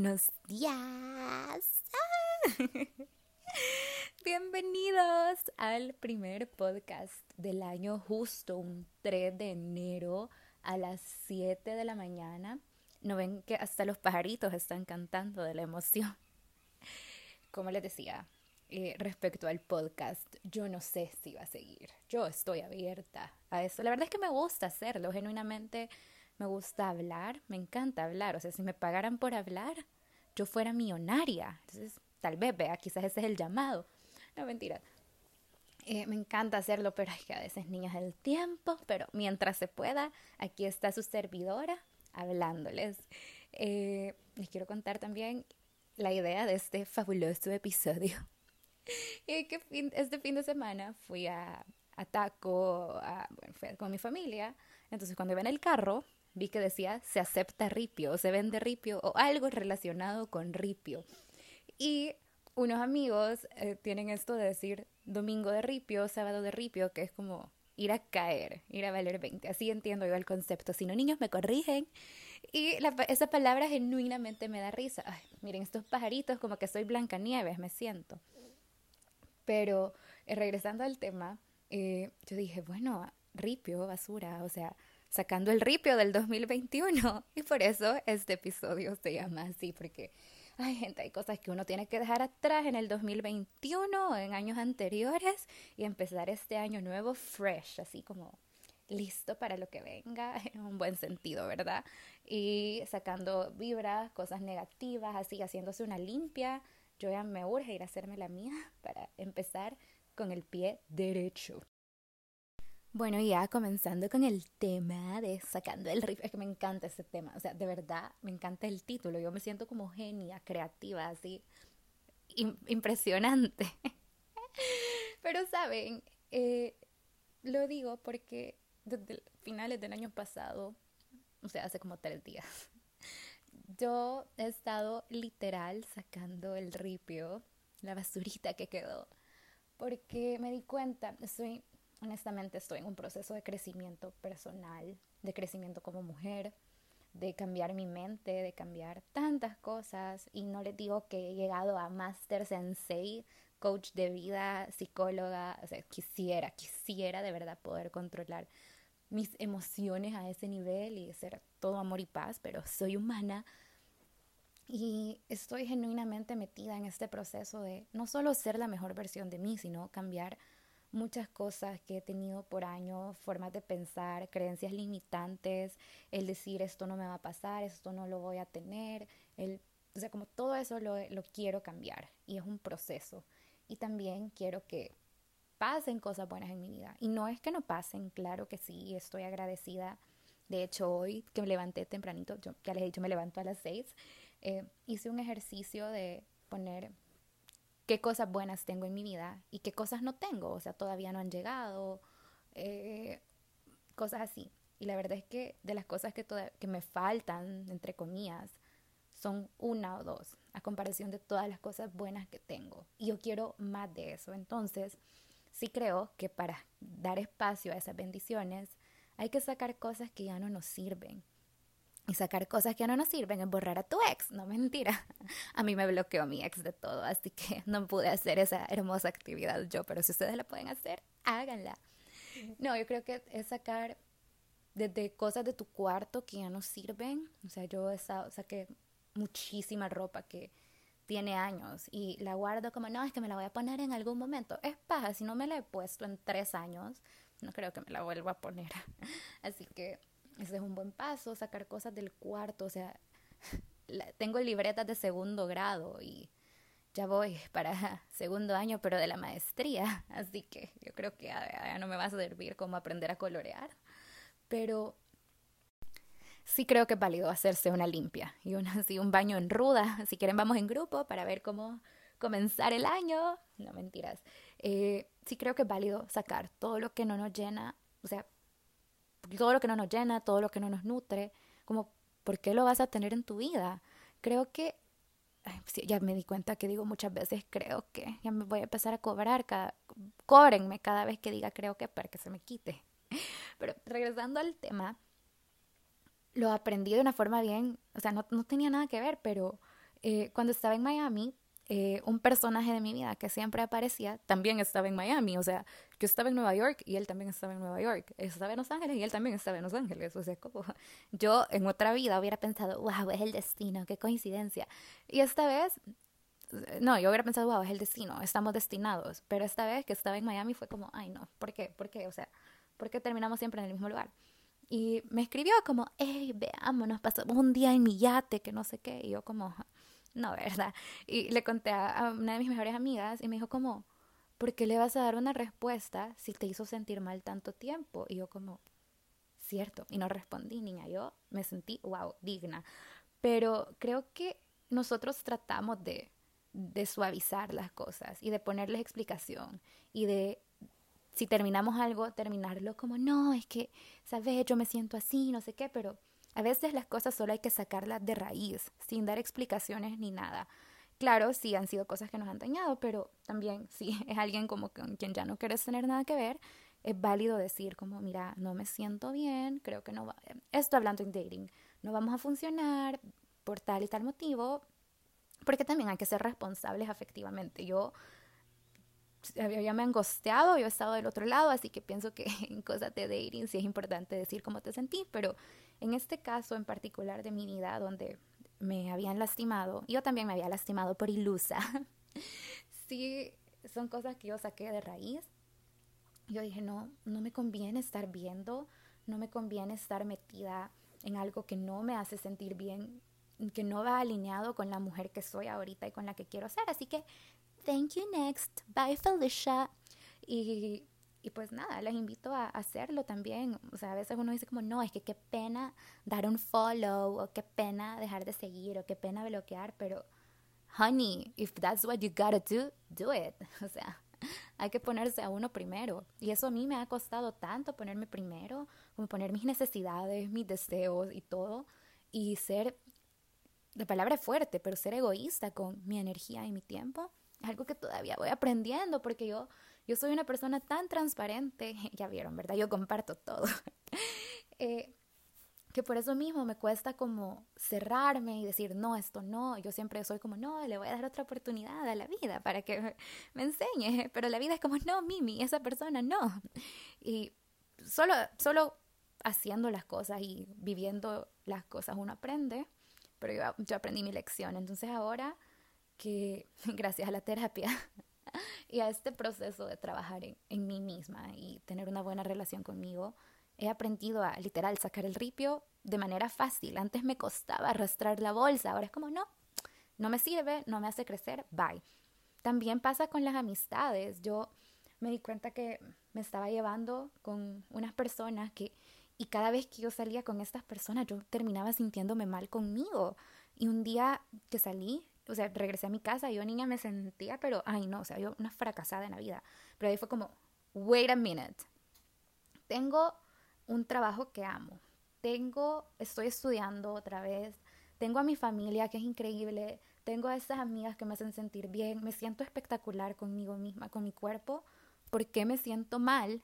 buenos días. Bienvenidos al primer podcast del año, justo un 3 de enero a las 7 de la mañana. ¿No ven que hasta los pajaritos están cantando de la emoción? Como les decía, eh, respecto al podcast, yo no sé si va a seguir. Yo estoy abierta a eso. La verdad es que me gusta hacerlo, genuinamente me gusta hablar, me encanta hablar. O sea, si me pagaran por hablar, yo fuera millonaria. Entonces, tal vez, vea, quizás ese es el llamado. No, mentira. Eh, me encanta hacerlo, pero hay que a veces niños el tiempo. Pero mientras se pueda, aquí está su servidora hablándoles. Eh, les quiero contar también la idea de este fabuloso episodio. y que este fin de semana fui a, a Taco, a, bueno, fui con mi familia. Entonces, cuando iba en el carro, vi que decía se acepta ripio o se vende ripio o algo relacionado con ripio. Y unos amigos eh, tienen esto de decir domingo de ripio, sábado de ripio, que es como ir a caer, ir a valer 20. Así entiendo yo el concepto. Si no, niños me corrigen. Y esa palabra genuinamente me da risa. Miren, estos pajaritos, como que soy Blancanieves, me siento. Pero eh, regresando al tema, eh, yo dije, bueno, ripio, basura, o sea, sacando el ripio del 2021. Y por eso este episodio se llama así, porque hay gente, hay cosas que uno tiene que dejar atrás en el 2021 o en años anteriores y empezar este año nuevo fresh, así como listo para lo que venga, en un buen sentido, ¿verdad? Y sacando vibras, cosas negativas, así haciéndose una limpia. Yo ya me urge ir a hacerme la mía para empezar con el pie derecho. Bueno, ya comenzando con el tema de sacando el riff, es que me encanta ese tema, o sea, de verdad me encanta el título, yo me siento como genia, creativa, así, impresionante. Pero saben, eh, lo digo porque desde finales del año pasado, o sea, hace como tres días, yo he estado literal sacando el ripio, la basurita que quedó, porque me di cuenta, soy honestamente estoy en un proceso de crecimiento personal, de crecimiento como mujer, de cambiar mi mente, de cambiar tantas cosas. Y no les digo que he llegado a Master Sensei, coach de vida, psicóloga. O sea, quisiera, quisiera de verdad poder controlar mis emociones a ese nivel y ser todo amor y paz, pero soy humana. Y estoy genuinamente metida en este proceso de no solo ser la mejor versión de mí, sino cambiar muchas cosas que he tenido por años, formas de pensar, creencias limitantes, el decir esto no me va a pasar, esto no lo voy a tener, el, o sea, como todo eso lo, lo quiero cambiar y es un proceso. Y también quiero que pasen cosas buenas en mi vida. Y no es que no pasen, claro que sí, estoy agradecida. De hecho, hoy que me levanté tempranito, yo ya les he dicho, me levanto a las seis, eh, hice un ejercicio de poner qué cosas buenas tengo en mi vida y qué cosas no tengo, o sea, todavía no han llegado, eh, cosas así. Y la verdad es que de las cosas que, que me faltan, entre comillas, son una o dos, a comparación de todas las cosas buenas que tengo. Y yo quiero más de eso. Entonces, sí creo que para dar espacio a esas bendiciones, hay que sacar cosas que ya no nos sirven y sacar cosas que no nos sirven es borrar a tu ex. No mentira. A mí me bloqueó mi ex de todo, así que no pude hacer esa hermosa actividad yo, pero si ustedes la pueden hacer, háganla. No, yo creo que es sacar desde cosas de tu cuarto que ya no sirven. O sea, yo saqué muchísima ropa que tiene años y la guardo como, no, es que me la voy a poner en algún momento. Es paja, si no me la he puesto en tres años, no creo que me la vuelva a poner. Así que ese es un buen paso, sacar cosas del cuarto, o sea, tengo libretas de segundo grado y ya voy para segundo año, pero de la maestría, así que yo creo que ya, no me va a servir como aprender a colorear, pero sí creo que es válido hacerse una limpia y una, así, un baño en ruda. Si quieren, vamos en grupo para ver cómo comenzar el año. No mentiras. Eh, sí creo que es válido sacar todo lo que no nos llena, o sea, todo lo que no nos llena, todo lo que no nos nutre, como, ¿por qué lo vas a tener en tu vida? Creo que, ya me di cuenta que digo muchas veces, creo que, ya me voy a empezar a cobrar, cada, cóbrenme cada vez que diga creo que para que se me quite. Pero regresando al tema, lo aprendí de una forma bien, o sea, no, no tenía nada que ver, pero Eh, cuando estaba en Miami, eh, un personaje de mi vida que siempre aparecía también estaba en Miami. O sea, yo estaba en Nueva York y él también estaba en Nueva York. Estaba en Los Ángeles y él también estaba en Los Ángeles. O sea, como yo en otra vida hubiera pensado, wow, es el destino, qué coincidencia. Y esta vez, no, yo hubiera pensado, wow, es el destino, estamos destinados. Pero esta vez que estaba en Miami fue como, ay, no, ¿por qué? ¿Por qué? O sea, ¿por qué terminamos siempre en el mismo lugar? Y me escribió como, hey, veámonos, pasamos un día en mi yate, que no sé qué. Y yo como, no, ¿verdad? Y le conté a una de mis mejores amigas y me dijo como, ¿por qué le vas a dar una respuesta si te hizo sentir mal tanto tiempo? Y yo como, cierto, y no respondí, niña, yo me sentí, wow, digna. Pero creo que nosotros tratamos de, de suavizar las cosas y de ponerles explicación y de si terminamos algo, terminarlo como, no, es que, sabes, yo me siento así, no sé qué, pero a veces las cosas solo hay que sacarlas de raíz, sin dar explicaciones ni nada. Claro, sí han sido cosas que nos han dañado, pero también si es alguien como con quien ya no quieres tener nada que ver, es válido decir como, mira, no me siento bien, creo que no va, esto hablando en dating, no vamos a funcionar por tal y tal motivo, porque también hay que ser responsables afectivamente. Yo ya me han gosteado, yo he estado del otro lado, así que pienso que en cosas de dating sí es importante decir cómo te sentí, pero en este caso en particular de mi vida, donde me habían lastimado, yo también me había lastimado por ilusa, sí son cosas que yo saqué de raíz. Yo dije, no, no me conviene estar viendo, no me conviene estar metida en algo que no me hace sentir bien, que no va alineado con la mujer que soy ahorita y con la que quiero ser. Así que, thank you next, bye Felicia. Y y pues nada, les invito a hacerlo también. O sea, a veces uno dice como, no, es que qué pena dar un follow, o qué pena dejar de seguir, o qué pena bloquear, pero, honey, if that's what you gotta do, do it. O sea, hay que ponerse a uno primero. Y eso a mí me ha costado tanto ponerme primero, como poner mis necesidades, mis deseos y todo, y ser, la palabra es fuerte, pero ser egoísta con mi energía y mi tiempo, algo que todavía voy aprendiendo, porque yo yo soy una persona tan transparente, ya vieron, ¿verdad? Yo comparto todo. eh, que por eso mismo me cuesta como cerrarme y decir, no, esto no. Yo siempre soy como, no, le voy a dar otra oportunidad a la vida para que me enseñe. Pero la vida es como, no, Mimi, esa persona no. Y solo, solo haciendo las cosas y viviendo las cosas uno aprende. Pero yo, yo aprendí mi lección. Entonces ahora que gracias a la terapia y a este proceso de trabajar en, en, mí misma y tener una buena relación conmigo, he aprendido a literal sacar el ripio de manera fácil. Antes me costaba arrastrar la bolsa, ahora es como no, no me sirve, no me hace crecer, bye. También pasa con las amistades. Yo me di cuenta que me estaba llevando con unas personas que y cada vez que yo salía con estas personas yo terminaba sintiéndome mal conmigo. Y un día que salí, o sea, regresé a mi casa yo niña me sentía, pero, ay no, o sea, yo una fracasada en la vida. Pero ahí fue como, wait a minute. Tengo un trabajo que amo. Tengo, estoy estudiando otra vez. Tengo a mi familia que es increíble. Tengo a esas amigas que me hacen sentir bien. Me siento espectacular conmigo misma, con mi cuerpo. ¿Por qué me siento mal?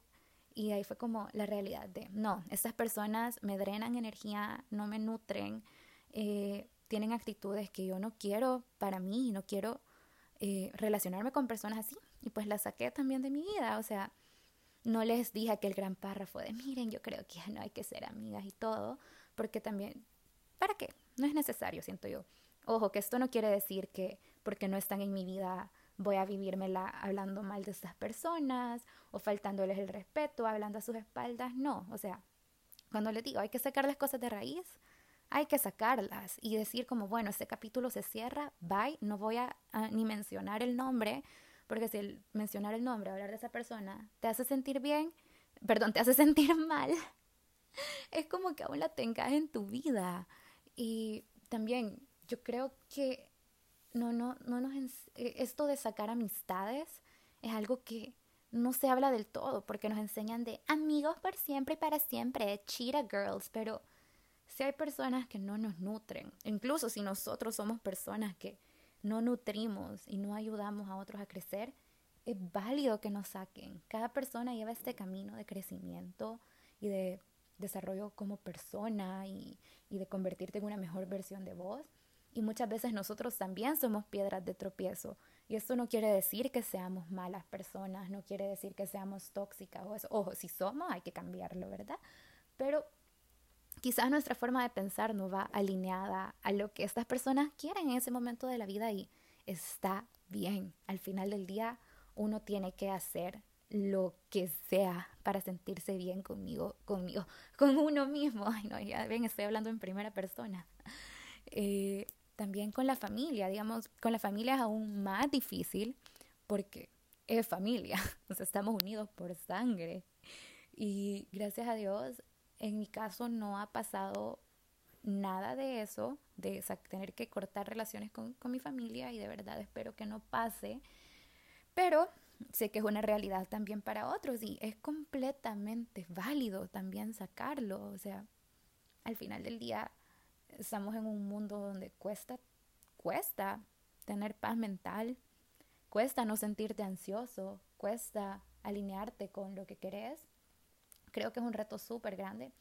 Y ahí fue como la realidad de, no, estas personas me drenan energía, no me nutren. Eh, tienen actitudes que yo no quiero para mí y no quiero eh, relacionarme con personas así. Y pues las saqué también de mi vida. O sea, no les dije aquel gran párrafo de, miren, yo creo que ya no hay que ser amigas y todo, porque también, ¿para qué? No es necesario, siento yo. Ojo, que esto no quiere decir que porque no están en mi vida voy a vivírmela hablando mal de estas personas o faltándoles el respeto, hablando a sus espaldas. No, o sea, cuando les digo hay que sacar las cosas de raíz, hay que sacarlas y decir como, bueno, este capítulo se cierra, bye, no voy a, ni mencionar el nombre, porque si el, mencionar el nombre, hablar de esa persona, te hace sentir bien, perdón, te hace sentir mal, es como que aún la tengas en tu vida. Y también yo creo que no, no, no nos, eh, esto de sacar amistades es algo que no se habla del todo, porque nos enseñan de amigos por siempre y para siempre, cheetah girls, pero si hay personas que no nos nutren, incluso si nosotros somos personas que no nutrimos y no ayudamos a otros a crecer, es válido que nos saquen. Cada persona lleva este camino de crecimiento y de desarrollo como persona y, y de convertirte en una mejor versión de vos. Y muchas veces nosotros también somos piedras de tropiezo. Y esto no quiere decir que seamos malas personas, no quiere decir que seamos tóxicas o eso. Ojo, si somos, hay que cambiarlo, ¿verdad? Pero quizás nuestra forma de pensar no va alineada a lo que estas personas quieren en ese momento de la vida y está bien. Al final del día, uno tiene que hacer lo que sea para sentirse bien conmigo, conmigo, con uno mismo. Ay, no, ya ven, estoy hablando en primera persona. Eh, también con la familia, digamos, con la familia es aún más difícil porque es familia, o sea, estamos unidos por sangre. Y gracias a Dios, en mi caso no ha pasado nada de eso, de tener que cortar relaciones con, con mi familia y de verdad espero que no pase. Pero sé que es una realidad también para otros y es completamente válido también sacarlo. O sea, al final del día estamos en un mundo donde cuesta, cuesta tener paz mental, cuesta no sentirte ansioso, cuesta alinearte con lo que querés. Creo que es un reto súper grande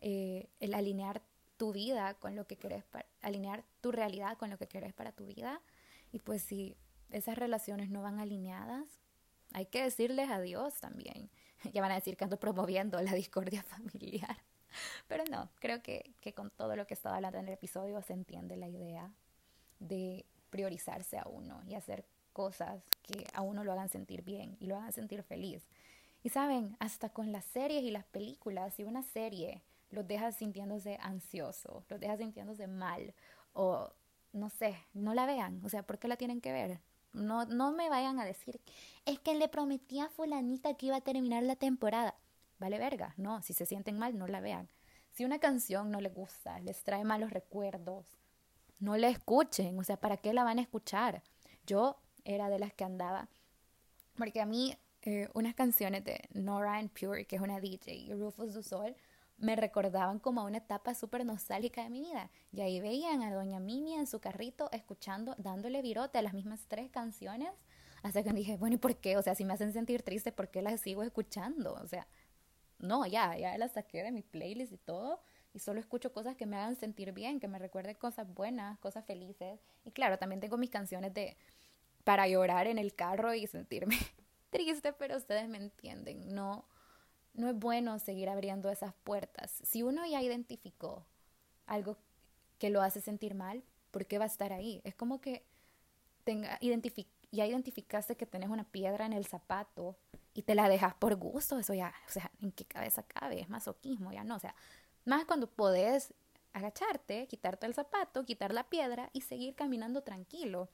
eh, el alinear tu vida con lo que querés, alinear tu realidad con lo que querés para tu vida. Y pues si esas relaciones no van alineadas, hay que decirles adiós también. Ya van a decir que ando promoviendo la discordia familiar. Pero no, creo que, que con todo lo que estaba hablando en el episodio se entiende la idea de priorizarse a uno y hacer cosas que a uno lo hagan sentir bien y lo hagan sentir feliz. Y saben, hasta con las series y las películas, si una serie los deja sintiéndose ansioso, los deja sintiéndose mal o no sé, no la vean, o sea, ¿por qué la tienen que ver? No, no me vayan a decir, es que le prometí a fulanita que iba a terminar la temporada. Vale verga, no, si se sienten mal, no la vean. Si una canción no les gusta, les trae malos recuerdos, no la escuchen, o sea, ¿para qué la van a escuchar? Yo era de las que andaba, porque a mí eh, unas canciones de Nora and Pure, que es una DJ, y Rufus du Sol, me recordaban como a una etapa súper nostálgica de mi vida. Y ahí veían a Doña Mimi en su carrito escuchando, dándole virote a las mismas tres canciones. Hasta que dije, bueno, ¿y por qué? O sea, si me hacen sentir triste, ¿por qué las sigo escuchando? O sea, no, ya, ya las saqué de mi playlist y todo. Y solo escucho cosas que me hagan sentir bien, que me recuerden cosas buenas, cosas felices. Y claro, también tengo mis canciones de para llorar en el carro y sentirme triste, pero ustedes me entienden. No, no es bueno seguir abriendo esas puertas. Si uno ya identificó algo que lo hace sentir mal, ¿por qué va a estar ahí? Es como que tenga, ya identificaste que tenés una piedra en el zapato y te la dejas por gusto, eso ya, o sea, ¿en qué cabeza cabe? Es masoquismo, ya no, o sea, más cuando podés agacharte, quitarte el zapato, quitar la piedra y seguir caminando tranquilo.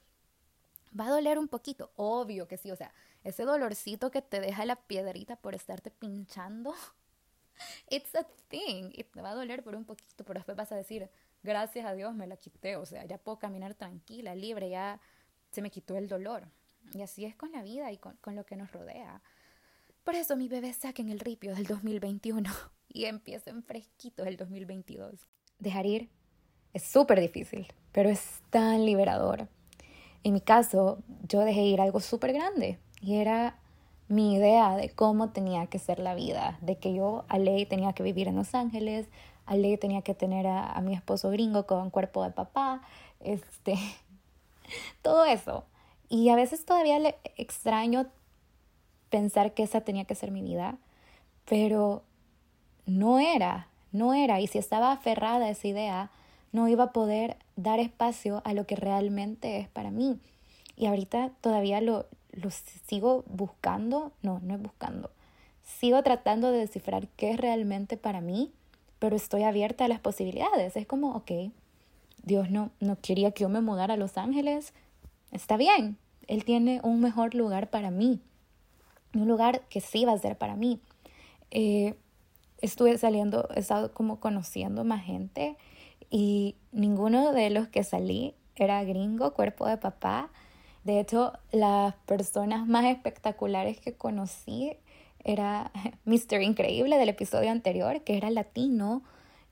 Va a doler un poquito, obvio que sí, o sea, ese dolorcito que te deja la piedrita por estarte pinchando, it's a thing, y te va a doler por un poquito, pero después vas a decir, gracias a Dios me la quité, o sea, ya puedo caminar tranquila, libre, ya se me quitó el dolor. Y así es con la vida y con, con lo que nos rodea. Por eso mi bebé en el ripio del 2021 y empiecen fresquitos el 2022. Dejar ir es súper difícil, pero es tan liberador. En mi caso, yo dejé ir algo súper grande y era mi idea de cómo tenía que ser la vida, de que yo a ley tenía que vivir en Los Ángeles, a ley tenía que tener a, a mi esposo gringo con cuerpo de papá, este, todo eso. Y a veces todavía le extraño pensar que esa tenía que ser mi vida, pero no era, no era. Y si estaba aferrada a esa idea, no iba a poder dar espacio a lo que realmente es para mí. Y ahorita todavía lo, lo sigo buscando, no, no es buscando. Sigo tratando de descifrar qué es realmente para mí, pero estoy abierta a las posibilidades. Es como, ok, Dios no, no quería que yo me mudara a Los Ángeles. Está bien, Él tiene un mejor lugar para mí. Un lugar que sí va a ser para mí. Eh, estuve saliendo, he estado como conociendo más gente y ninguno de los que salí era gringo, cuerpo de papá. De hecho, las personas más espectaculares que conocí era Mr. Increíble del episodio anterior, que era latino,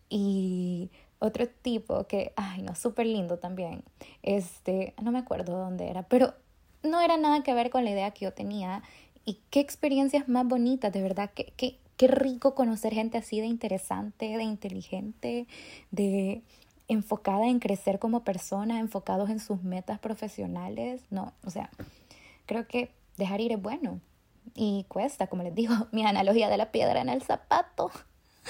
y otro tipo que, ay, no, súper lindo también. Este, no me acuerdo dónde era, pero no era nada que ver con la idea que yo tenía. Y qué experiencias más bonitas, de verdad, qué, qué, qué rico conocer gente así de interesante, de inteligente, de enfocada en crecer como persona, enfocados en sus metas profesionales. No, o sea, creo que dejar ir es bueno. Y cuesta, como les digo, mi analogía de la piedra en el zapato.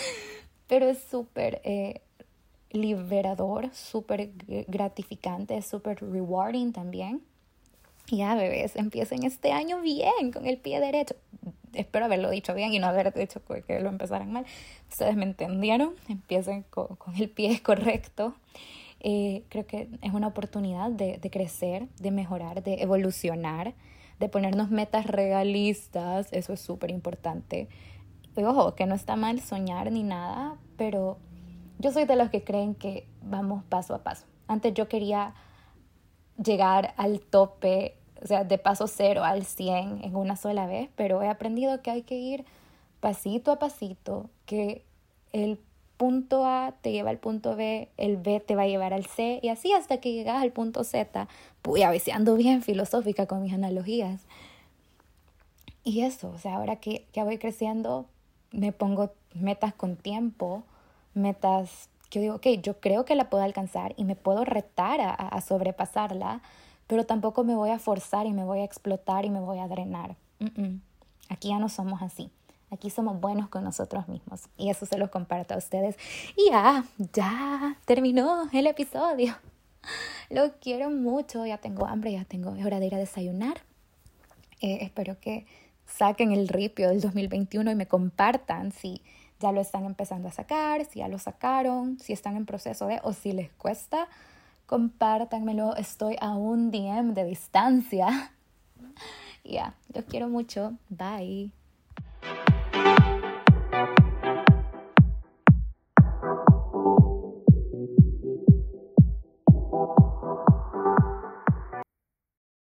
Pero es súper eh, liberador, súper gratificante, súper rewarding también. Ya, bebés, empiecen este año bien, con el pie derecho. Espero haberlo dicho bien y no haber dicho que lo empezaran mal. Ustedes me entendieron. Empiecen con, el pie correcto. Eh, creo que es una oportunidad de, de crecer, de mejorar, de evolucionar, de ponernos metas realistas. Eso es súper importante. Ojo, que no está mal soñar ni nada, pero yo soy de los que creen que vamos paso a paso. Antes yo quería llegar al tope, o sea, de paso cero al 100 en una sola vez, pero he aprendido que hay que ir pasito a pasito, que el punto A te lleva al punto B, el B te va a llevar al C y así hasta que llegas al punto Z. Voy a bien filosófica con mis analogías. Y eso, o sea, ahora que, que voy creciendo, me pongo metas con tiempo, metas que yo digo, ok, yo creo que la puedo alcanzar y me puedo retar a, sobrepasarla, pero tampoco me voy a forzar y me voy a explotar y me voy a drenar. Aquí ya no somos así. Aquí somos buenos con nosotros mismos. Y eso se los comparto a ustedes. Y ya, ya terminó el episodio. Lo quiero mucho. Ya tengo hambre, ya tengo hora de ir a desayunar. Eh, espero que saquen el ripio del 2021 y me compartan si ya lo están empezando a sacar, si ya lo sacaron, si están en proceso de o si les cuesta, compártanmelo. Estoy a un DM de distancia. Ya, los quiero mucho. Bye.